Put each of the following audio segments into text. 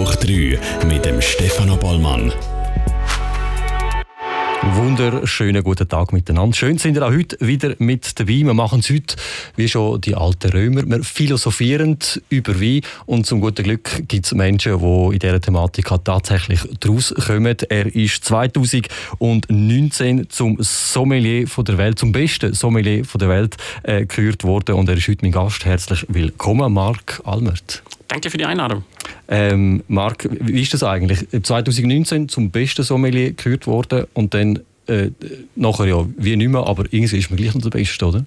hoch 3 mit dem Stefano Bollmann. Wunderschönen guten Tag miteinander. Schön sind ihr auch heute wieder mit dabei. Wir machen es heute wie schon die alten Römer. Wir philosophieren über Wein und zum guten Glück gibt es Menschen, die in dieser Thematik tatsächlich daraus kommen. Er ist 2019 zum Sommelier von der Welt, zum besten Sommelier von der Welt äh, gekürt worden und er ist heute mein Gast. Herzlich willkommen, Marc Almert. Danke für die Einladung. Ähm, Marc, wie ist das eigentlich? 2019 zum besten Sommelier gekürt worden und dann äh, nachher ja wie nicht mehr, aber irgendwie ist man gleich noch der Beste, oder?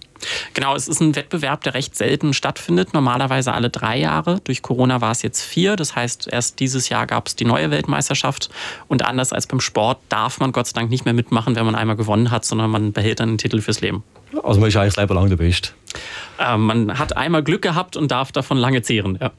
Genau, es ist ein Wettbewerb, der recht selten stattfindet. Normalerweise alle drei Jahre. Durch Corona war es jetzt vier. Das heißt, erst dieses Jahr gab es die neue Weltmeisterschaft. Und anders als beim Sport darf man Gott sei Dank nicht mehr mitmachen, wenn man einmal gewonnen hat, sondern man behält dann den Titel fürs Leben. Also man ist eigentlich Leben lang der Beste? Äh, man hat einmal Glück gehabt und darf davon lange zehren, ja.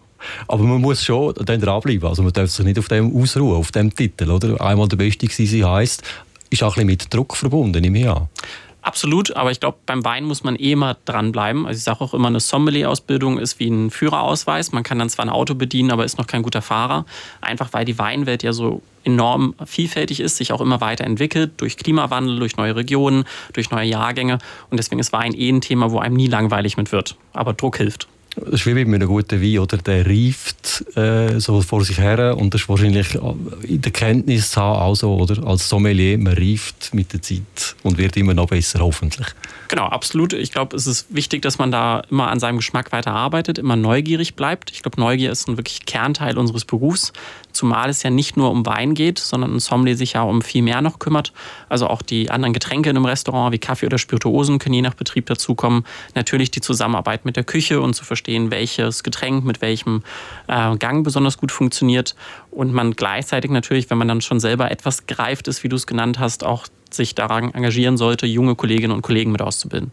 Aber man muss schon dann dranbleiben. Also man darf sich nicht auf dem ausruhen, auf dem Titel. Oder? Einmal der Beste gewesen heisst, ist auch ein bisschen mit Druck verbunden, nehme ich. Absolut, aber ich glaube, beim Wein muss man eh immer dranbleiben. Also ich sage auch immer, eine Sommelier-Ausbildung ist wie ein Führerausweis. Man kann dann zwar ein Auto bedienen, aber ist noch kein guter Fahrer. Einfach weil die Weinwelt ja so enorm vielfältig ist, sich auch immer weiterentwickelt durch Klimawandel, durch neue Regionen, durch neue Jahrgänge. Und deswegen ist Wein eh ein Thema, wo einem nie langweilig mit wird. Aber Druck hilft. Das ist wie mit einem guten Wein, oder? Der reift äh, so vor sich her und das ist wahrscheinlich in der Kenntnis auch so, oder? Als Sommelier, man reift mit der Zeit und wird immer noch besser, hoffentlich. Genau, absolut. Ich glaube, es ist wichtig, dass man da immer an seinem Geschmack weiter arbeitet, immer neugierig bleibt. Ich glaube, Neugier ist ein wirklich Kernteil unseres Berufs, zumal es ja nicht nur um Wein geht, sondern ein Sommelier sich ja um viel mehr noch kümmert. Also auch die anderen Getränke in einem Restaurant wie Kaffee oder Spirituosen können je nach Betrieb dazukommen. Natürlich die Zusammenarbeit mit der Küche und zu verstehen, welches Getränk mit welchem äh, Gang besonders gut funktioniert. Und man gleichzeitig natürlich, wenn man dann schon selber etwas greift ist, wie du es genannt hast, auch sich daran engagieren sollte, junge Kolleginnen und Kollegen mit auszubilden.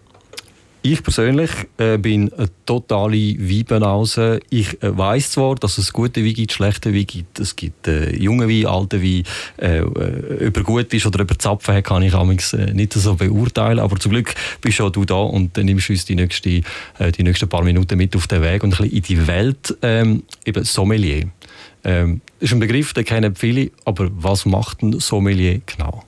Ich persönlich äh, bin eine totale Weinbanause. Ich äh, weiß zwar, dass es gute Wein gibt, schlechte Wein gibt. Es gibt äh, junge Wein, alte Wein. Äh, äh, über gut ist oder über Zapfen hat, kann ich amigs, äh, nicht so beurteilen. Aber zum Glück bist auch du da und nimmst uns die, nächste, äh, die nächsten paar Minuten mit auf den Weg und ein bisschen in die Welt. Ähm, eben Sommelier. Ähm, ist ein Begriff, den kennen viele, aber was macht ein Sommelier genau?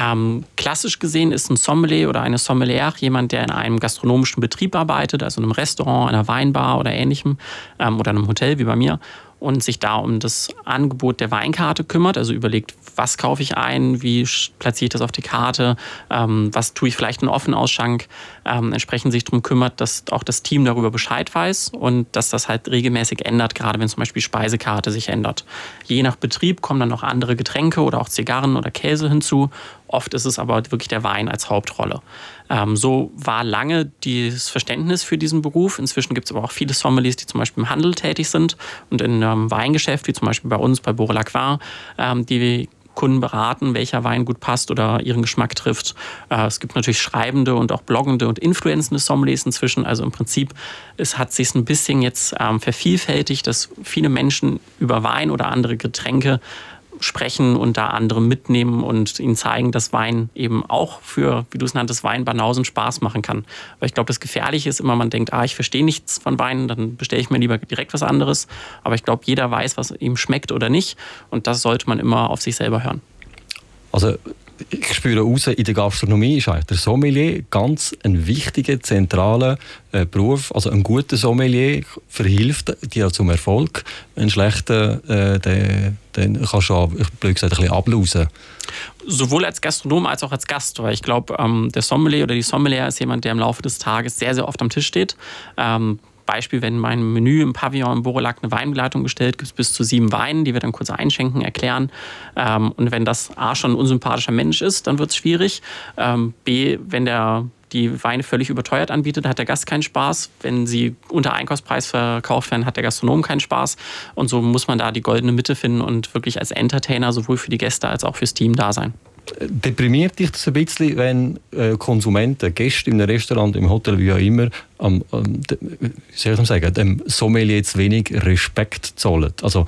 Ähm, klassisch gesehen ist ein Sommelier oder eine Sommelier jemand, der in einem gastronomischen Betrieb arbeitet, also in einem Restaurant, einer Weinbar oder ähnlichem ähm, oder einem Hotel wie bei mir und sich da um das Angebot der Weinkarte kümmert, also überlegt, was kaufe ich ein, wie platziere ich das auf die Karte, ähm, was tue ich vielleicht in Offenausschank, ähm, entsprechend sich darum kümmert, dass auch das Team darüber Bescheid weiß und dass das halt regelmäßig ändert, gerade wenn zum Beispiel Speisekarte sich ändert. Je nach Betrieb kommen dann noch andere Getränke oder auch Zigarren oder Käse hinzu. Oft ist es aber wirklich der Wein als Hauptrolle. Ähm, so war lange das Verständnis für diesen Beruf. Inzwischen gibt es aber auch viele Sommeliers, die zum Beispiel im Handel tätig sind und in einem Weingeschäft, wie zum Beispiel bei uns bei Bourre Lacroix, ähm, die Kunden beraten, welcher Wein gut passt oder ihren Geschmack trifft. Äh, es gibt natürlich schreibende und auch bloggende und influenzende Sommeliers inzwischen. Also im Prinzip es hat sich ein bisschen jetzt ähm, vervielfältigt, dass viele Menschen über Wein oder andere Getränke sprechen und da andere mitnehmen und ihnen zeigen, dass Wein eben auch für, wie du es nanntest, Weinbanausen Spaß machen kann. Weil ich glaube, das Gefährliche ist immer, man denkt, ah, ich verstehe nichts von Wein, dann bestelle ich mir lieber direkt was anderes. Aber ich glaube, jeder weiß, was ihm schmeckt oder nicht. Und das sollte man immer auf sich selber hören. Also ich spüre raus, in der Gastronomie ist der Sommelier ganz ein wichtiger, zentraler äh, Beruf. Also ein guter Sommelier verhilft dir zum Erfolg. Ein schlechter, äh, den, den kannst du, auch, blöd gesagt, ein bisschen ablausen. Sowohl als Gastronom als auch als Gast, weil ich glaube, ähm, der Sommelier oder die Sommelier ist jemand, der im Laufe des Tages sehr, sehr oft am Tisch steht. Ähm, Beispiel, wenn mein Menü im Pavillon im Borolac eine Weinbegleitung gestellt, gibt es bis zu sieben Weinen, die wir dann kurz einschenken, erklären. Ähm, und wenn das A schon ein unsympathischer Mensch ist, dann wird es schwierig. Ähm, B, wenn der die Weine völlig überteuert anbietet, hat der Gast keinen Spaß. Wenn sie unter Einkaufspreis verkauft werden, hat der Gastronom keinen Spaß. Und so muss man da die goldene Mitte finden und wirklich als Entertainer sowohl für die Gäste als auch fürs Team da sein. Deprimiert dich das ein bisschen, wenn äh, Konsumenten, Gäste in einem Restaurant, im Hotel, wie auch immer, am, am, wie soll ich sagen, dem Sommelier jetzt wenig Respekt zollen? Also,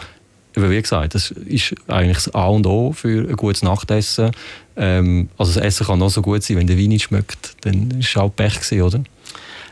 wie gesagt, das ist eigentlich das A und O für ein gutes Nachtessen. Ähm, also das Essen kann noch so gut sein, wenn der Wein nicht schmeckt, dann ist es auch Pech gewesen, oder?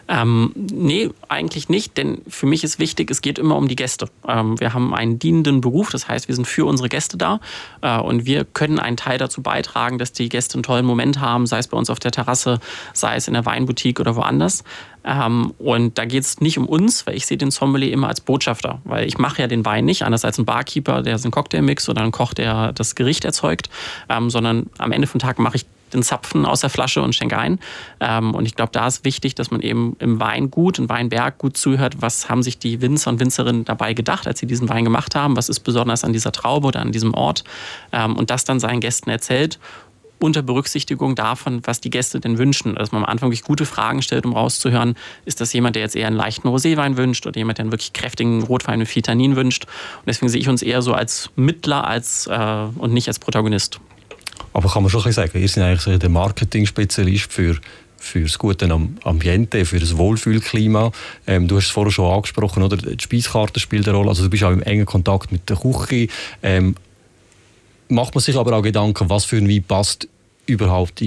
Ähm, nee, eigentlich nicht, denn für mich ist wichtig, es geht immer um die Gäste. Ähm, wir haben einen dienenden Beruf, das heißt, wir sind für unsere Gäste da äh, und wir können einen Teil dazu beitragen, dass die Gäste einen tollen Moment haben, sei es bei uns auf der Terrasse, sei es in der Weinboutique oder woanders. Ähm, und da geht es nicht um uns, weil ich sehe den Sommelier immer als Botschafter, weil ich mache ja den Wein nicht, anders als ein Barkeeper, der einen Cocktail mixt oder ein Koch, der das Gericht erzeugt, ähm, sondern am Ende vom Tag mache ich den Zapfen aus der Flasche und schenke ein. Ähm, und ich glaube, da ist wichtig, dass man eben im Weingut, im Weinberg gut zuhört, was haben sich die Winzer und Winzerinnen dabei gedacht, als sie diesen Wein gemacht haben, was ist besonders an dieser Traube oder an diesem Ort ähm, und das dann seinen Gästen erzählt unter Berücksichtigung davon, was die Gäste denn wünschen. Dass man am Anfang wirklich gute Fragen stellt, um rauszuhören, ist das jemand, der jetzt eher einen leichten Roséwein wünscht oder jemand, der einen wirklich kräftigen Rotwein mit viel wünscht. Und deswegen sehe ich uns eher so als Mittler als, äh, und nicht als Protagonist. Aber kann man schon sagen, ihr seid eigentlich der Marketing-Spezialist für für das gute Ambiente, für das Wohlfühlklima. Ähm, du hast es vorher schon angesprochen, oder? die Speiskarte spielt eine Rolle. Also du bist auch im engen Kontakt mit der Küche. Ähm, macht man sich aber auch Gedanken, was für ein Wein passt überhaupt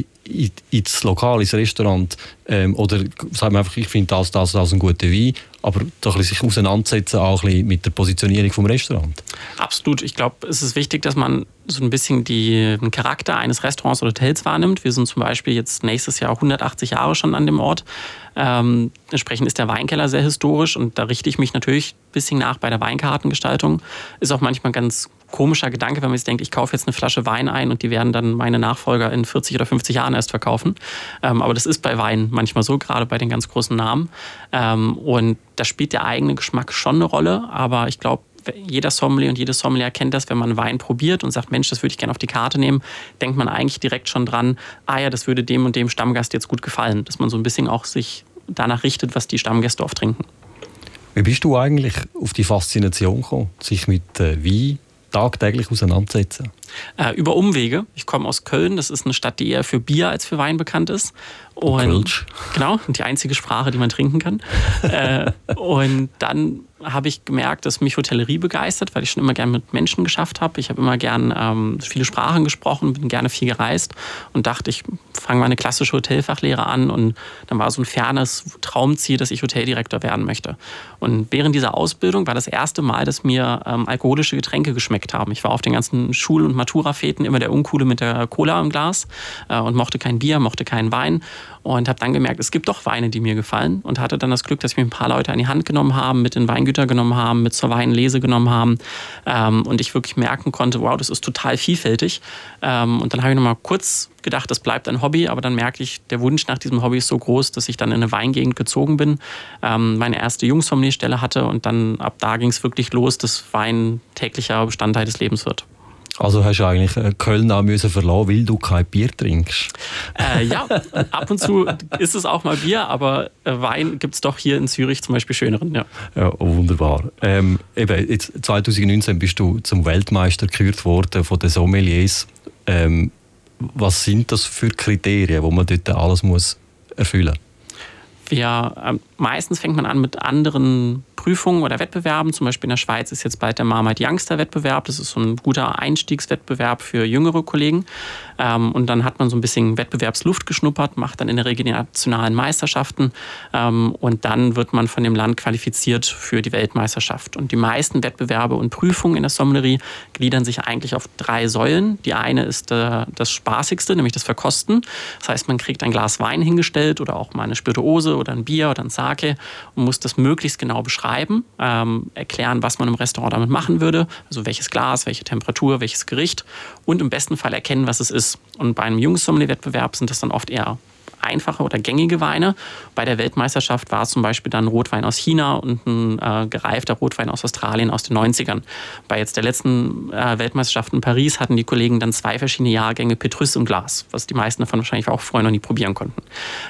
ins Lokal, ins Restaurant? Ähm, oder sagt man einfach, ich finde das, das, das ein guter Wein, aber doch sich auseinandersetzen auch ein mit der Positionierung vom Restaurant? Absolut. Ich glaube, es ist wichtig, dass man so ein bisschen den Charakter eines Restaurants oder Hotels wahrnimmt. Wir sind zum Beispiel jetzt nächstes Jahr 180 Jahre schon an dem Ort. Ähm, entsprechend ist der Weinkeller sehr historisch und da richte ich mich natürlich ein bisschen nach bei der Weinkartengestaltung. Ist auch manchmal ganz komischer Gedanke, wenn man sich denkt, ich kaufe jetzt eine Flasche Wein ein und die werden dann meine Nachfolger in 40 oder 50 Jahren erst verkaufen. Ähm, aber das ist bei Wein manchmal so, gerade bei den ganz großen Namen. Ähm, und da spielt der eigene Geschmack schon eine Rolle, aber ich glaube, jeder Sommelier und jede Sommelier kennt das, wenn man Wein probiert und sagt, Mensch, das würde ich gerne auf die Karte nehmen, denkt man eigentlich direkt schon dran, ah ja, das würde dem und dem Stammgast jetzt gut gefallen, dass man so ein bisschen auch sich danach richtet, was die Stammgäste oft trinken. Wie bist du eigentlich auf die Faszination gekommen, sich mit äh, Wein tagtäglich auseinandersetzen? Äh, über Umwege. Ich komme aus Köln. Das ist eine Stadt, die eher für Bier als für Wein bekannt ist. Und, Kölsch. Genau, die einzige Sprache, die man trinken kann. äh, und dann habe ich gemerkt, dass mich Hotellerie begeistert, weil ich schon immer gerne mit Menschen geschafft habe. Ich habe immer gern ähm, viele Sprachen gesprochen, bin gerne viel gereist und dachte, ich fange mal eine klassische Hotelfachlehre an und dann war so ein fernes Traumziel, dass ich Hoteldirektor werden möchte. Und während dieser Ausbildung war das erste Mal, dass mir ähm, alkoholische Getränke geschmeckt haben. Ich war auf den ganzen Schul- und Matura-Feten immer der Uncoole mit der Cola im Glas äh, und mochte kein Bier, mochte keinen Wein und habe dann gemerkt, es gibt doch Weine, die mir gefallen und hatte dann das Glück, dass mich ein paar Leute an die Hand genommen haben, mit in Weingüter genommen haben, mit zur Weinlese genommen haben ähm, und ich wirklich merken konnte, wow, das ist total vielfältig. Ähm, und dann habe ich nochmal kurz gedacht, das bleibt ein Hobby, aber dann merke ich, der Wunsch nach diesem Hobby ist so groß, dass ich dann in eine Weingegend gezogen bin, ähm, meine erste Jungsfamiliestelle hatte und dann ab da ging es wirklich los, dass Wein täglicher Bestandteil des Lebens wird. Also hast du eigentlich äh, Köln auch müssen verlassen, weil du kein Bier trinkst? Äh, ja, ab und zu ist es auch mal Bier, aber äh, Wein gibt es doch hier in Zürich zum Beispiel schöneren. Ja, ja wunderbar. Ähm, eben, jetzt 2019 bist du zum Weltmeister gekürt worden von den Sommeliers. Ähm, was sind das für Kriterien, wo man dort alles muss erfüllen muss? Wir, äh, meistens fängt man an mit anderen Prüfungen oder Wettbewerben. Zum Beispiel in der Schweiz ist jetzt bald der Marmite Youngster Wettbewerb. Das ist so ein guter Einstiegswettbewerb für jüngere Kollegen. Ähm, und dann hat man so ein bisschen Wettbewerbsluft geschnuppert, macht dann in der Regel die nationalen Meisterschaften. Ähm, und dann wird man von dem Land qualifiziert für die Weltmeisterschaft. Und die meisten Wettbewerbe und Prüfungen in der Sommelerie gliedern sich eigentlich auf drei Säulen. Die eine ist äh, das Spaßigste, nämlich das Verkosten. Das heißt, man kriegt ein Glas Wein hingestellt oder auch mal eine Spirituose oder ein Bier oder ein Sake und muss das möglichst genau beschreiben ähm, erklären, was man im Restaurant damit machen würde, also welches Glas, welche Temperatur, welches Gericht und im besten Fall erkennen, was es ist. Und bei einem Jungsommelier-Wettbewerb sind das dann oft eher einfache oder gängige Weine. Bei der Weltmeisterschaft war es zum Beispiel dann Rotwein aus China und ein äh, gereifter Rotwein aus Australien aus den 90ern. Bei jetzt der letzten äh, Weltmeisterschaft in Paris hatten die Kollegen dann zwei verschiedene Jahrgänge Petrus im Glas, was die meisten davon wahrscheinlich auch vorher noch nie probieren konnten.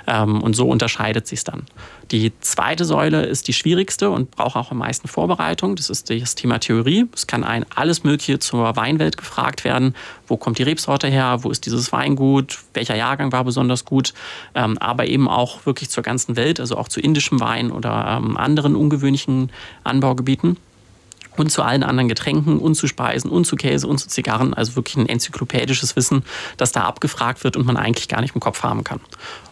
Ähm, und so unterscheidet sich es dann. Die zweite Säule ist die schwierigste und braucht auch am meisten Vorbereitung. Das ist das Thema Theorie. Es kann ein alles Mögliche zur Weinwelt gefragt werden. Wo kommt die Rebsorte her? Wo ist dieses Weingut? Welcher Jahrgang war besonders gut? Ähm, aber eben auch wirklich zur ganzen Welt, also auch zu indischem Wein oder ähm, anderen ungewöhnlichen Anbaugebieten. und zu allen anderen Getränken und zu Speisen und zu Käse und zu Zigarren. Also wirklich ein enzyklopädisches Wissen, das da abgefragt wird und man eigentlich gar nicht im Kopf haben kann.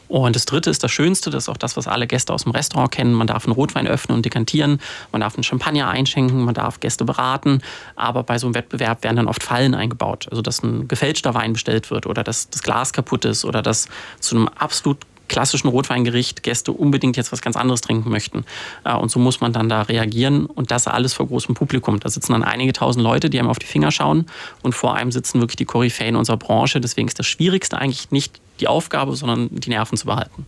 Und das dritte ist das Schönste, das ist auch das, was alle Gäste aus dem Restaurant kennen. Man darf einen Rotwein öffnen und dekantieren, man darf einen Champagner einschenken, man darf Gäste beraten. Aber bei so einem Wettbewerb werden dann oft Fallen eingebaut. Also, dass ein gefälschter Wein bestellt wird oder dass das Glas kaputt ist oder dass zu einem absolut klassischen Rotweingericht Gäste unbedingt jetzt was ganz anderes trinken möchten. Äh, und so muss man dann da reagieren und das alles vor großem Publikum. Da sitzen dann einige tausend Leute, die einem auf die Finger schauen und vor einem sitzen wirklich die Koryphäen unserer Branche. Deswegen ist das Schwierigste eigentlich nicht die Aufgabe, sondern die Nerven zu behalten.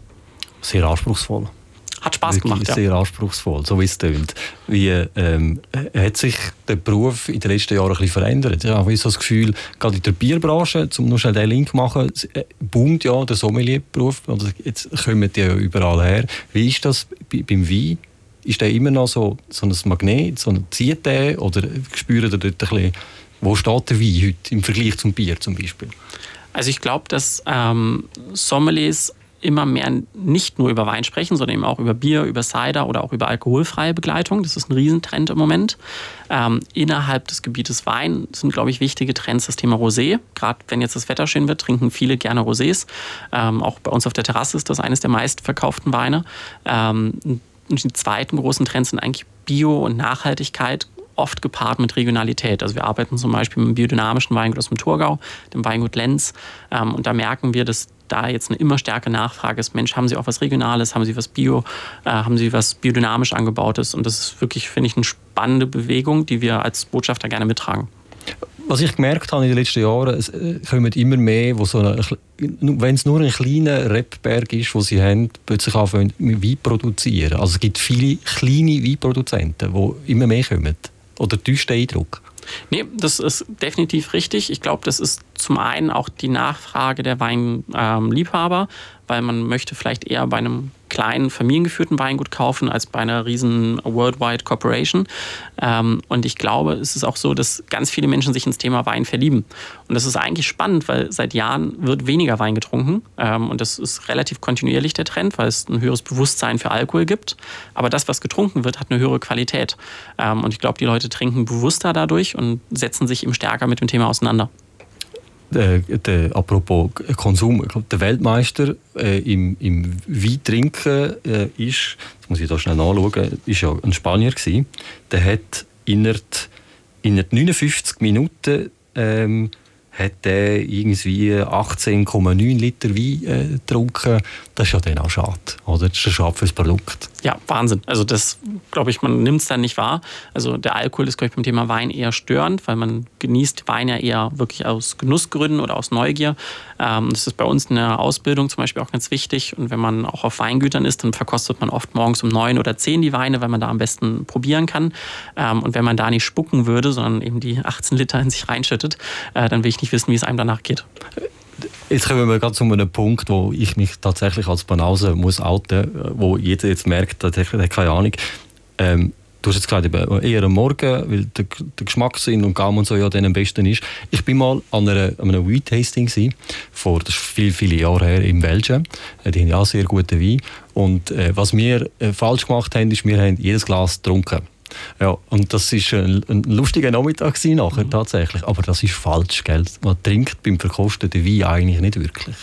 Sehr anspruchsvoll. Hat Spaß gemacht, ja. Sehr anspruchsvoll, so wie es tönt. Wie ähm, hat sich der Beruf in den letzten Jahren ein bisschen verändert? Ich habe so das Gefühl, gerade in der Bierbranche, um nur schnell den Link zu machen, äh, boomt ja der Sommelierberuf. Jetzt kommen die ja überall her. Wie ist das beim Wein? Ist der immer noch so, so ein Magnet, so ein zieht der, oder spürt ihr dort ein bisschen, wo steht der Wein heute im Vergleich zum Bier zum Beispiel? Also ich glaube, dass ähm, Sommeliers immer mehr nicht nur über Wein sprechen, sondern eben auch über Bier, über Cider oder auch über alkoholfreie Begleitung. Das ist ein Riesentrend im Moment. Ähm, innerhalb des Gebietes Wein sind, glaube ich, wichtige Trends das Thema Rosé. Gerade wenn jetzt das Wetter schön wird, trinken viele gerne Rosés. Ähm, auch bei uns auf der Terrasse ist das eines der meistverkauften Weine. Ähm, die zweiten großen Trends sind eigentlich Bio und Nachhaltigkeit oft gepaart mit Regionalität. Also wir arbeiten zum Beispiel mit dem biodynamischen Weingut aus dem Thurgau, dem Weingut Lenz. Ähm, und da merken wir, dass da jetzt eine immer stärkere Nachfrage ist. Mensch, haben Sie auch was Regionales? Haben Sie was Bio? Äh, haben Sie was biodynamisch angebautes? Und das ist wirklich, finde ich, eine spannende Bewegung, die wir als Botschafter gerne mittragen. Was ich gemerkt habe in den letzten Jahren, es äh, kommen immer mehr, wo so eine, wenn es nur ein kleiner Rebberg ist, wo sie haben, plötzlich anfangen Wein produzieren. Also es gibt viele kleine Weinproduzenten, die immer mehr kommen. Oder täuscht der Eindruck? Nee, das ist definitiv richtig. Ich glaube, das ist zum einen auch die Nachfrage der Weinliebhaber, weil man möchte vielleicht eher bei einem kleinen familiengeführten Weingut kaufen als bei einer riesen Worldwide Corporation. Ähm, und ich glaube, es ist auch so, dass ganz viele Menschen sich ins Thema Wein verlieben. Und das ist eigentlich spannend, weil seit Jahren wird weniger Wein getrunken. Ähm, und das ist relativ kontinuierlich der Trend, weil es ein höheres Bewusstsein für Alkohol gibt. Aber das, was getrunken wird, hat eine höhere Qualität. Ähm, und ich glaube, die Leute trinken bewusster dadurch und setzen sich eben stärker mit dem Thema auseinander der, der, apropos Konsum, der Weltmeister äh, im, im Weintrinken äh, ist, das muss ich da schnell nachschauen, ist ja ein Spanier gewesen. Der hat innerhalb, innerhalb 59 Minuten ähm, hat er irgendwie 18,9 Liter Wein äh, getrunken. Das ist ja dann auch schade, oder? Das ist schade für das Produkt. Ja, Wahnsinn. Also das, glaube ich, man nimmt es dann nicht wahr. Also der Alkohol ist, glaube ich, beim Thema Wein eher störend, weil man genießt Wein ja eher wirklich aus Genussgründen oder aus Neugier. Ähm, das ist bei uns in der Ausbildung zum Beispiel auch ganz wichtig. Und wenn man auch auf Weingütern ist, dann verkostet man oft morgens um neun oder zehn die Weine, weil man da am besten probieren kann. Ähm, und wenn man da nicht spucken würde, sondern eben die 18 Liter in sich reinschüttet, äh, dann will ich nicht wissen, wie es einem danach geht. Jetzt kommen wir gerade zu einem Punkt, wo ich mich tatsächlich als Banause muss outen, wo jeder jetzt merkt, der hat keine Ahnung. Ähm, du hast jetzt gesagt, eher am Morgen, weil der, der Geschmackssinn und Gaumen und so ja dann am besten ist. Ich bin mal an, einer, an einem Wein-Tasting vor das ist viele, viele Jahre her in Belgien. Äh, die haben ja sehr guten Wein. Und äh, was wir äh, falsch gemacht haben, ist, wir haben jedes Glas getrunken. Ja, und das war ein, ein lustiger Nachmittag nachher mhm. tatsächlich. Aber das ist falsch, gell? Man trinkt beim verkosteten Wein eigentlich nicht wirklich.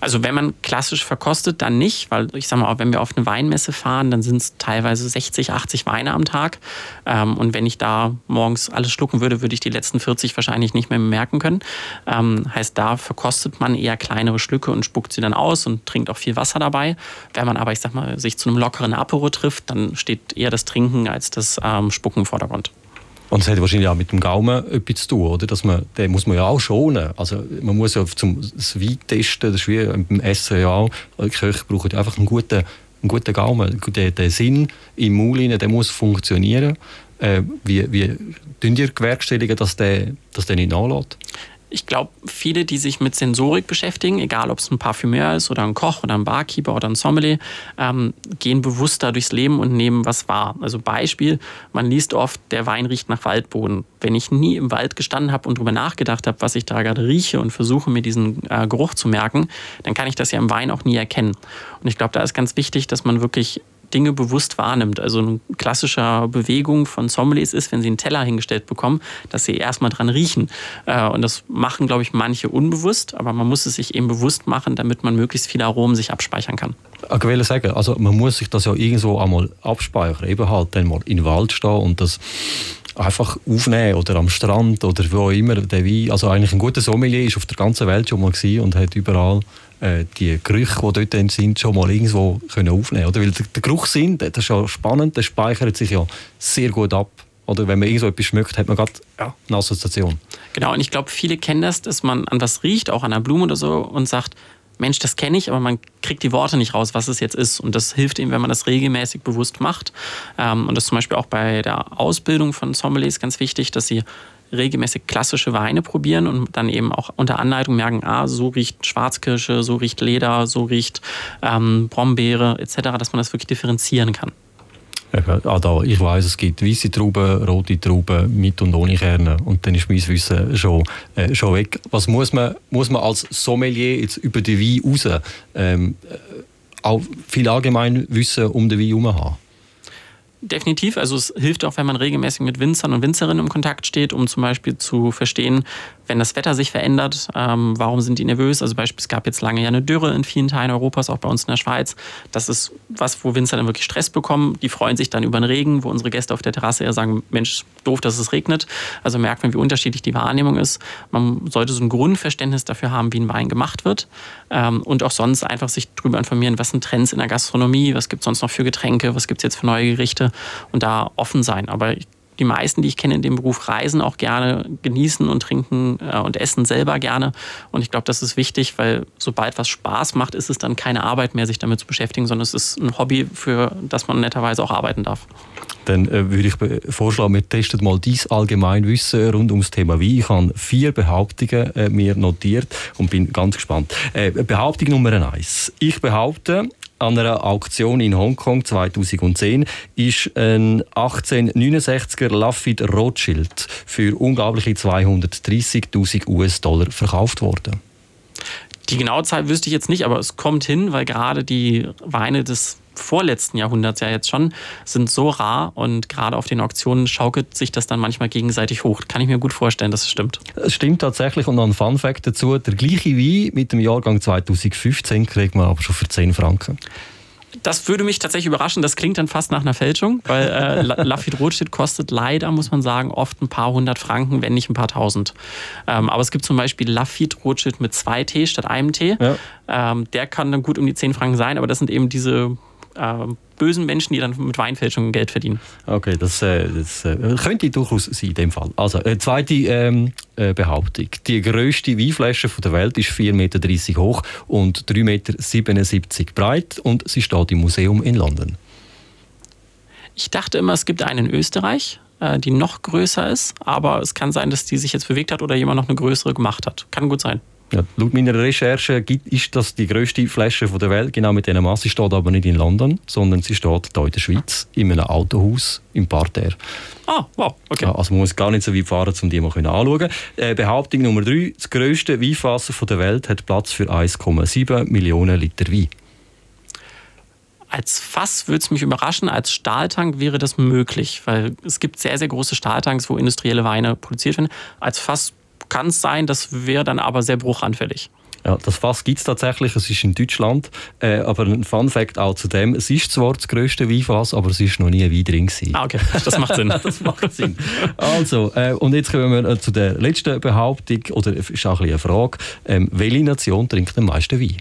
Also wenn man klassisch verkostet, dann nicht, weil ich sage mal, wenn wir auf eine Weinmesse fahren, dann sind es teilweise 60, 80 Weine am Tag. Ähm, und wenn ich da morgens alles schlucken würde, würde ich die letzten 40 wahrscheinlich nicht mehr merken können. Ähm, heißt, da verkostet man eher kleinere Schlücke und spuckt sie dann aus und trinkt auch viel Wasser dabei. Wenn man aber, ich sag mal, sich zu einem lockeren Apero trifft, dann steht eher das Trinken als das ähm, Spucken im Vordergrund. Und es hat wahrscheinlich auch mit dem Gaumen etwas zu tun, oder? Dass man, den muss man ja auch schonen. Also man muss ja zum Wein testen, das ist wie beim Essen ja auch. Die Köche brauchen einfach einen guten, einen guten Gaumen. Der, der Sinn im Maul der muss funktionieren. Äh, wie, wie tun ihr gewerkstelligen, dass der, dass der nicht nachlässt? Ich glaube, viele, die sich mit Sensorik beschäftigen, egal ob es ein Parfümeur ist oder ein Koch oder ein Barkeeper oder ein Sommelier, ähm, gehen bewusster durchs Leben und nehmen was wahr. Also Beispiel, man liest oft, der Wein riecht nach Waldboden. Wenn ich nie im Wald gestanden habe und darüber nachgedacht habe, was ich da gerade rieche und versuche mir diesen äh, Geruch zu merken, dann kann ich das ja im Wein auch nie erkennen. Und ich glaube, da ist ganz wichtig, dass man wirklich Dinge bewusst wahrnimmt. Also eine klassische Bewegung von Sommeliers ist, wenn sie einen Teller hingestellt bekommen, dass sie erstmal dran riechen. Äh, und das machen, glaube ich, manche unbewusst, aber man muss es sich eben bewusst machen, damit man möglichst viele Aromen sich abspeichern kann. Ich will sagen, also man muss sich das ja irgendwo einmal abspeichern, eben halt dann mal in den Wald stehen und das einfach aufnehmen oder am Strand oder wo immer der Wein. Also eigentlich ein guter Sommelier ist auf der ganzen Welt schon mal und hat überall äh, die Gerüche, die dort sind, schon mal irgendwo können aufnehmen oder Weil der, der Geruchssinn, das ist ja spannend, der speichert sich ja sehr gut ab. Oder wenn man irgendwo etwas schmeckt, hat man gerade ja, eine Assoziation. Genau, und ich glaube, viele kennen das, dass man an was riecht, auch an einer Blume oder so, und sagt, Mensch, das kenne ich, aber man kriegt die Worte nicht raus, was es jetzt ist. Und das hilft eben, wenn man das regelmäßig bewusst macht. Ähm, und das ist zum Beispiel auch bei der Ausbildung von Sommeliers ganz wichtig, dass sie regelmäßig klassische Weine probieren und dann eben auch unter Anleitung merken, ah, so riecht Schwarzkirsche, so riecht Leder, so riecht ähm, Brombeere etc., dass man das wirklich differenzieren kann. Da, ich weiß, es gibt weiße Trauben, rote Trauben mit und ohne Kerne und dann ist mein Wissen schon, äh, schon weg. Was muss man, muss man als Sommelier jetzt über den Wein raus ähm, äh, auch viel allgemein Wissen um den Wein herum haben? Definitiv. Also es hilft auch, wenn man regelmäßig mit Winzern und Winzerinnen im Kontakt steht, um zum Beispiel zu verstehen, wenn das Wetter sich verändert, ähm, warum sind die nervös? Also beispielsweise es gab jetzt lange ja eine Dürre in vielen Teilen Europas, auch bei uns in der Schweiz. Das ist was, wo Winzer dann wirklich Stress bekommen. Die freuen sich dann über den Regen, wo unsere Gäste auf der Terrasse eher sagen, Mensch, doof, dass es regnet. Also merkt man, wie unterschiedlich die Wahrnehmung ist. Man sollte so ein Grundverständnis dafür haben, wie ein Wein gemacht wird. Ähm, und auch sonst einfach sich darüber informieren, was sind Trends in der Gastronomie, was gibt es sonst noch für Getränke, was gibt es jetzt für neue Gerichte und da offen sein. Aber ich die meisten, die ich kenne in dem Beruf, reisen auch gerne, genießen und trinken äh, und essen selber gerne. Und ich glaube, das ist wichtig, weil sobald was Spaß macht, ist es dann keine Arbeit mehr, sich damit zu beschäftigen, sondern es ist ein Hobby, für das man netterweise auch arbeiten darf. Dann äh, würde ich vorschlagen, wir testen mal dies Allgemeinwissen rund ums Thema Wein. Ich habe vier Behauptungen äh, mir notiert und bin ganz gespannt. Äh, Behauptung Nummer eins. Ich behaupte, an einer Auktion in Hongkong 2010 ist ein 1869er Lafitte Rothschild für unglaubliche 230.000 US-Dollar verkauft worden. Die genaue Zahl wüsste ich jetzt nicht, aber es kommt hin, weil gerade die Weine des vorletzten Jahrhunderts ja jetzt schon, sind so rar und gerade auf den Auktionen schaukelt sich das dann manchmal gegenseitig hoch. Kann ich mir gut vorstellen, dass es stimmt. Es stimmt tatsächlich und noch ein Fun Fact dazu, der gleiche Wein mit dem Jahrgang 2015 kriegt man aber schon für 10 Franken. Das würde mich tatsächlich überraschen. Das klingt dann fast nach einer Fälschung, weil äh, Lafitte Rothschild kostet leider, muss man sagen, oft ein paar hundert Franken, wenn nicht ein paar tausend. Ähm, aber es gibt zum Beispiel Lafitte Rothschild mit zwei T statt einem T. Ja. Ähm, der kann dann gut um die 10 Franken sein, aber das sind eben diese äh, bösen Menschen, die dann mit Weinfälschungen Geld verdienen. Okay, das, äh, das äh, könnte durchaus sein in dem Fall. Also, äh, zweite ähm, äh, Behauptung. Die grösste Weinflasche der Welt ist 4,30 Meter hoch und 3,77 Meter breit und sie steht im Museum in London. Ich dachte immer, es gibt einen in Österreich, äh, die noch größer ist, aber es kann sein, dass die sich jetzt bewegt hat oder jemand noch eine größere gemacht hat. Kann gut sein. Ja, laut meiner Recherche ist das die grösste Flasche der Welt, genau mit dieser Masse. Sie steht aber nicht in London, sondern sie steht hier in der Schweiz, in einem Autohaus im Parterre. Ah, wow, okay. Also man muss gar nicht so weit fahren, um die mal anschauen äh, Behauptung Nummer drei: Das grösste Weinfass der Welt hat Platz für 1,7 Millionen Liter Wein. Als Fass würde es mich überraschen, als Stahltank wäre das möglich, weil es gibt sehr, sehr große Stahltanks, wo industrielle Weine produziert werden. Als Fass kann es sein, das wäre dann aber sehr bruchanfällig. Ja, das Fass gibt es tatsächlich, es ist in Deutschland. Äh, aber ein Fun Fact auch zu dem, es ist zwar das grösste Weinfass, aber es ist noch nie ein Wein drin gewesen. Ah, okay, das macht Sinn. das macht Sinn. Also, äh, und jetzt kommen wir äh, zu der letzten Behauptung, oder ist auch ein eine Frage. Ähm, welche Nation trinkt am meisten Wein?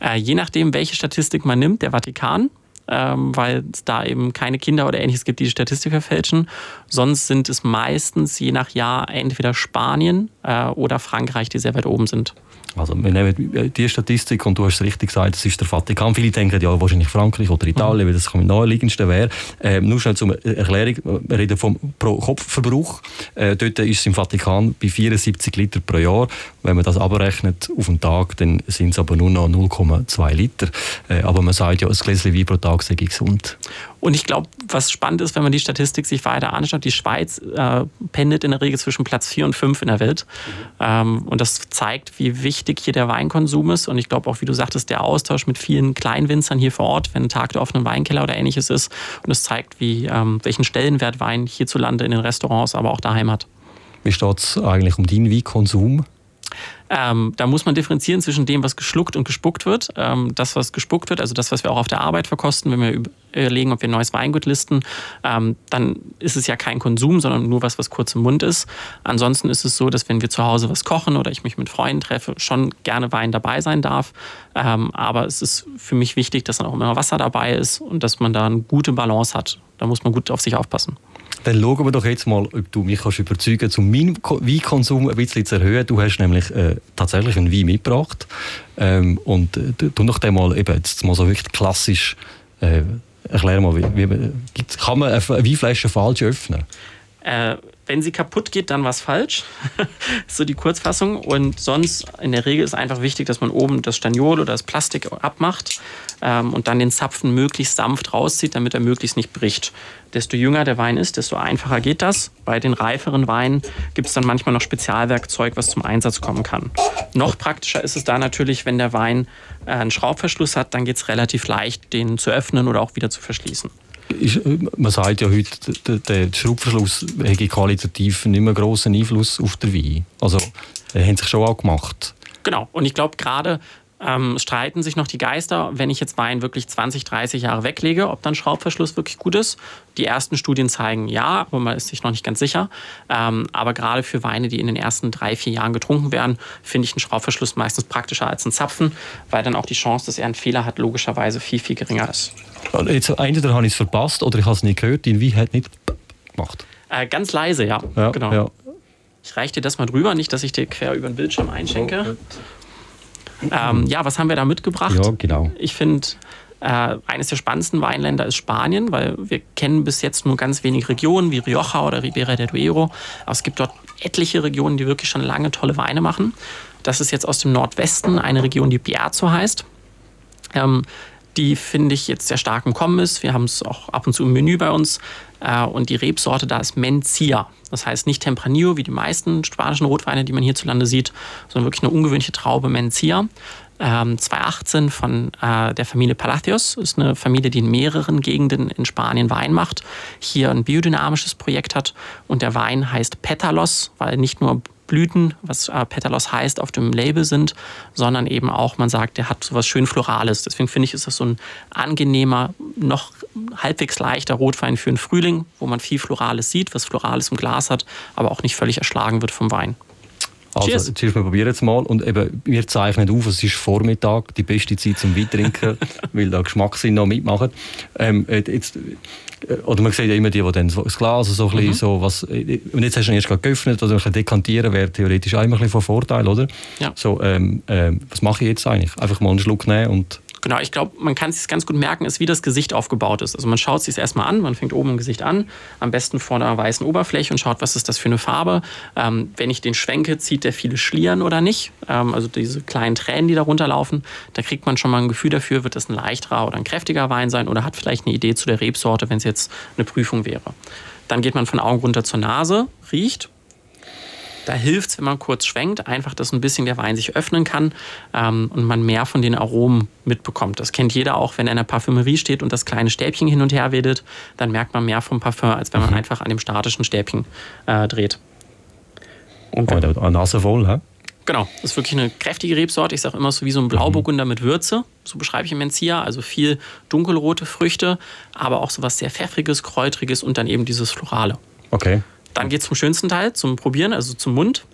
Äh, je nachdem, welche Statistik man nimmt, der Vatikan, ähm, weil es da eben keine Kinder oder ähnliches gibt, die die Statistik verfälschen. Sonst sind es meistens je nach Jahr entweder Spanien äh, oder Frankreich, die sehr weit oben sind. Also wir nehmen die Statistik und du hast es richtig gesagt, das ist der Vatikan. Viele denken ja wahrscheinlich Frankreich oder Italien, mhm. weil das am naheliegendsten wäre. Äh, nur schnell zur Erklärung, wir reden vom Pro-Kopf-Verbrauch. Äh, dort ist es im Vatikan bei 74 Liter pro Jahr. Wenn man das abrechnet auf den Tag, dann sind es aber nur noch 0,2 Liter. Äh, aber man sagt ja, ein Gläschen Wein pro Tag sei gesund. Und ich glaube, was spannend ist, wenn man die Statistik sich weiter anschaut, die Schweiz äh, pendelt in der Regel zwischen Platz 4 und 5 in der Welt. Ähm, und das zeigt, wie wichtig hier der Weinkonsum ist. Und ich glaube auch, wie du sagtest, der Austausch mit vielen Kleinwinzern hier vor Ort, wenn ein Tag der offenen Weinkeller oder ähnliches ist. Und es zeigt, wie, ähm, welchen Stellenwert Wein hierzulande in den Restaurants, aber auch daheim hat. Wie steht es eigentlich um deinen Weinkonsum? Ähm, da muss man differenzieren zwischen dem, was geschluckt und gespuckt wird. Ähm, das, was gespuckt wird, also das, was wir auch auf der Arbeit verkosten, wenn wir überlegen, ob wir ein neues Weingut listen, ähm, dann ist es ja kein Konsum, sondern nur was, was kurz im Mund ist. Ansonsten ist es so, dass wenn wir zu Hause was kochen oder ich mich mit Freunden treffe, schon gerne Wein dabei sein darf. Ähm, aber es ist für mich wichtig, dass dann auch immer Wasser dabei ist und dass man da eine gute Balance hat. Da muss man gut auf sich aufpassen. Dann schauen wir doch jetzt mal, ob du mich kannst überzeugen kannst, um meinen Weinkonsum ein bisschen zu erhöhen. Du hast nämlich äh, tatsächlich einen Wein mitgebracht. Ähm, und äh, du noch mal, eben, jetzt mal so wirklich klassisch, äh, erklär mal, wie, wie, kann man eine Weinflasche falsch öffnen? Äh, wenn sie kaputt geht, dann war es falsch. so die Kurzfassung. Und sonst in der Regel ist einfach wichtig, dass man oben das Staniol oder das Plastik abmacht ähm, und dann den Zapfen möglichst sanft rauszieht, damit er möglichst nicht bricht. Desto jünger der Wein ist, desto einfacher geht das. Bei den reiferen Weinen gibt es dann manchmal noch Spezialwerkzeug, was zum Einsatz kommen kann. Noch praktischer ist es da natürlich, wenn der Wein äh, einen Schraubverschluss hat, dann geht es relativ leicht, den zu öffnen oder auch wieder zu verschließen ist, man sagt ja heute, der, der Schraubverschluss hätte qualitativ nicht mehr grossen Einfluss auf den Wein. Also, äh, haben sich schon auch gemacht. Genau. Und ich glaube, gerade ähm, streiten sich noch die Geister, wenn ich jetzt Wein wirklich 20, 30 Jahre weglege, ob dann Schraubverschluss wirklich gut ist. Die ersten Studien zeigen ja, aber man ist sich noch nicht ganz sicher. Ähm, aber gerade für Weine, die in den ersten drei, vier Jahren getrunken werden, finde ich einen Schraubverschluss meistens praktischer als ein Zapfen, weil dann auch die Chance, dass er einen Fehler hat, logischerweise viel, viel geringer ist. Jetzt, entweder habe ich es verpasst oder ich habe es nicht gehört. Die Wein hat nicht gemacht. Äh, ganz leise, ja. ja genau. Ja. Ich reiche dir das mal drüber, nicht, dass ich dir quer über den Bildschirm einschenke. Ähm, ja, was haben wir da mitgebracht? Ja, genau. Ich finde, äh, eines der spannendsten Weinländer ist Spanien, weil wir kennen bis jetzt nur ganz wenige Regionen wie Rioja oder Ribera del Duero. Aber es gibt dort etliche Regionen, die wirklich schon lange tolle Weine machen. Das ist jetzt aus dem Nordwesten eine Region, die Bierzo heißt. Ähm, die finde ich jetzt sehr stark im Kommen ist. Wir haben es auch ab und zu im Menü bei uns. Äh, und die Rebsorte da ist Mencia. Das heißt nicht Tempranillo wie die meisten spanischen Rotweine, die man hierzulande sieht, sondern wirklich eine ungewöhnliche Traube Mencia. 2018 ähm, von äh, der Familie Palacios. Das ist eine Familie, die in mehreren Gegenden in Spanien Wein macht. Hier ein biodynamisches Projekt hat. Und der Wein heißt Petalos, weil nicht nur Blüten, was äh, Petalos heißt, auf dem Label sind, sondern eben auch, man sagt, der hat so was schön Florales. Deswegen finde ich, ist das so ein angenehmer, noch halbwegs leichter Rotwein für den Frühling, wo man viel Florales sieht, was Florales im Glas hat, aber auch nicht völlig erschlagen wird vom Wein. Also, cheers. cheers, wir probieren es mal. Und eben, wir zeichnen auf, es ist Vormittag, die beste Zeit zum Weittrinken, weil da Geschmackssinn noch mitmachen. Ähm, jetzt, äh, oder man sieht ja immer die, die dann das Glas so ein bisschen mhm. so was, äh, und jetzt hast du ihn erst gerade geöffnet, oder also dekantieren wäre theoretisch auch immer ein bisschen von Vorteil, oder? Ja. So, ähm, ähm, was mache ich jetzt eigentlich? Einfach mal einen Schluck nehmen und Genau, ich glaube, man kann es sich ganz gut merken, ist, wie das Gesicht aufgebaut ist. Also man schaut sich es erstmal an, man fängt oben im Gesicht an, am besten vor einer weißen Oberfläche und schaut, was ist das für eine Farbe. Ähm, wenn ich den schwenke, zieht der viele Schlieren oder nicht. Ähm, also diese kleinen Tränen, die da runterlaufen, da kriegt man schon mal ein Gefühl dafür, wird das ein leichterer oder ein kräftiger Wein sein oder hat vielleicht eine Idee zu der Rebsorte, wenn es jetzt eine Prüfung wäre. Dann geht man von Augen runter zur Nase, riecht da hilft es, wenn man kurz schwenkt, einfach, dass ein bisschen der Wein sich öffnen kann ähm, und man mehr von den Aromen mitbekommt. Das kennt jeder auch, wenn er in der Parfümerie steht und das kleine Stäbchen hin und her wedelt, dann merkt man mehr vom Parfum, als wenn man mhm. einfach an dem statischen Stäbchen äh, dreht. Und oh, eine Nase voll, hä? Genau, das ist wirklich eine kräftige Rebsorte. Ich sage immer so wie so ein Blauburgunder mit Würze. So beschreibe ich im Mencia. Also viel dunkelrote Früchte, aber auch so was sehr pfeffriges, kräutriges und dann eben dieses Florale. Okay. Dann geht es zum schönsten Teil, zum Probieren, also zum Mund.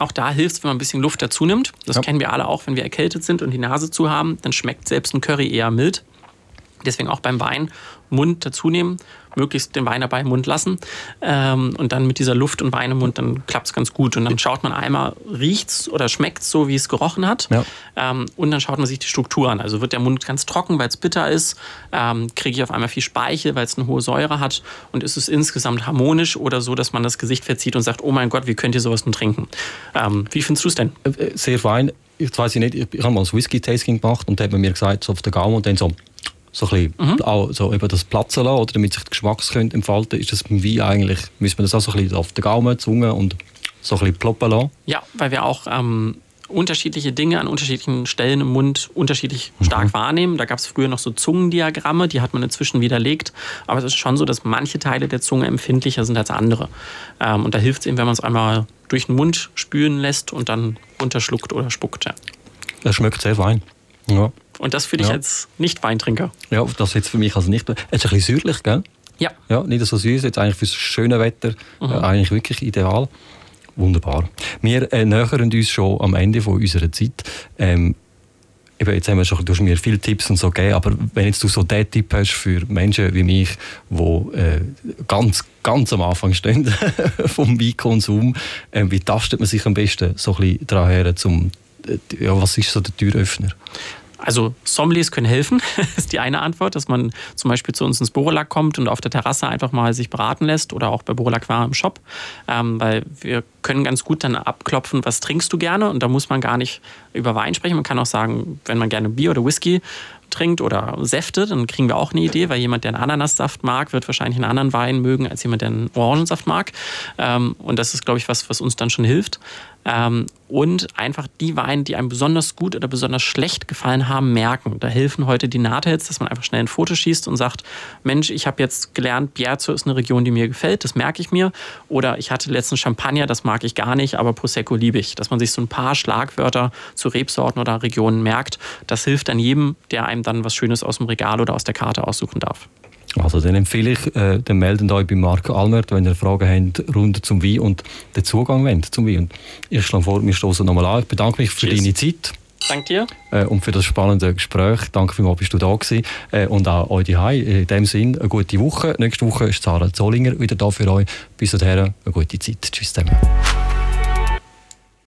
Auch da hilft es, wenn man ein bisschen Luft dazu nimmt. Das ja. kennen wir alle auch, wenn wir erkältet sind und die Nase zu haben, dann schmeckt selbst ein Curry eher mild. Deswegen auch beim Wein Mund dazu nehmen möglichst den Wein dabei im Mund lassen. Ähm, und dann mit dieser Luft und Wein im Mund, dann klappt es ganz gut. Und dann schaut man einmal, riecht es oder schmeckt es so, wie es gerochen hat. Ja. Ähm, und dann schaut man sich die Struktur an. Also wird der Mund ganz trocken, weil es bitter ist? Ähm, Kriege ich auf einmal viel Speichel, weil es eine hohe Säure hat? Und ist es insgesamt harmonisch oder so, dass man das Gesicht verzieht und sagt, oh mein Gott, wie könnt ihr sowas nun trinken? Ähm, wie findest du es denn? Äh, äh, sehr fein ich weiß nicht, ich, ich habe mal ein Whisky-Tasting gemacht und da hat man mir gesagt, so auf den Gaumen und dann so so ein bisschen mhm. auch, so eben das Platzen lassen, oder, damit sich der Geschmack entfalten ist das beim Wein eigentlich, müssen wir das auch so ein bisschen auf den Gaumen, Zunge und so ein bisschen ploppen lassen? Ja, weil wir auch ähm, unterschiedliche Dinge an unterschiedlichen Stellen im Mund unterschiedlich stark mhm. wahrnehmen. Da gab es früher noch so Zungendiagramme, die hat man inzwischen widerlegt. Aber es ist schon so, dass manche Teile der Zunge empfindlicher sind als andere. Ähm, und da hilft es eben, wenn man es einmal durch den Mund spülen lässt und dann runterschluckt oder spuckt. Ja. Das schmeckt sehr fein. Ja. Und das für dich ja. als Nicht-Weintrinker? Ja, das jetzt für mich als nicht. Es ist ein bisschen säuerlich, gell? Ja. ja. Nicht so süß, jetzt eigentlich fürs schöne Wetter mhm. äh, eigentlich wirklich ideal. Wunderbar. Wir äh, nähern uns schon am Ende von unserer Zeit. Ähm, eben, jetzt haben wir schon, du hast mir viele Tipps und so gegeben, aber wenn jetzt du so den Tipp hast für Menschen wie mich, die äh, ganz, ganz am Anfang stehen vom Weinkonsum, äh, wie tastet man sich am besten so ein bisschen daran her, zum, äh, ja, was ist so der Türöffner? Also Sommeliers können helfen, ist die eine Antwort, dass man zum Beispiel zu uns ins Borolac kommt und auf der Terrasse einfach mal sich beraten lässt oder auch bei Borolac war im Shop, ähm, weil wir können ganz gut dann abklopfen, was trinkst du gerne und da muss man gar nicht über Wein sprechen. Man kann auch sagen, wenn man gerne Bier oder Whisky trinkt oder Säfte, dann kriegen wir auch eine Idee, weil jemand, der einen Ananassaft mag, wird wahrscheinlich einen anderen Wein mögen als jemand, der einen Orangensaft mag. Ähm, und das ist, glaube ich, was, was uns dann schon hilft. Und einfach die Weine, die einem besonders gut oder besonders schlecht gefallen haben, merken. Da helfen heute die Natels, dass man einfach schnell ein Foto schießt und sagt, Mensch, ich habe jetzt gelernt, Bierzo ist eine Region, die mir gefällt, das merke ich mir. Oder ich hatte letztens Champagner, das mag ich gar nicht, aber Prosecco liebe ich. Dass man sich so ein paar Schlagwörter zu Rebsorten oder Regionen merkt, das hilft dann jedem, der einem dann was Schönes aus dem Regal oder aus der Karte aussuchen darf. Also dann empfehle ich, äh, dann meldet euch bei Marco Almert, wenn ihr Fragen habt rund zum Wein und den Zugang wollt zum Wein. Und ich schlage vor, wir stoßen nochmal an. Ich bedanke mich für Cheers. deine Zeit. Danke dir. Äh, und für das spannende Gespräch. Danke vielmals, bist du da gewesen. Äh, und auch euch daheim. In dem Sinne, eine gute Woche. Nächste Woche ist Sarah Zollinger wieder da für euch. Bis dahin, eine gute Zeit. Tschüss zusammen.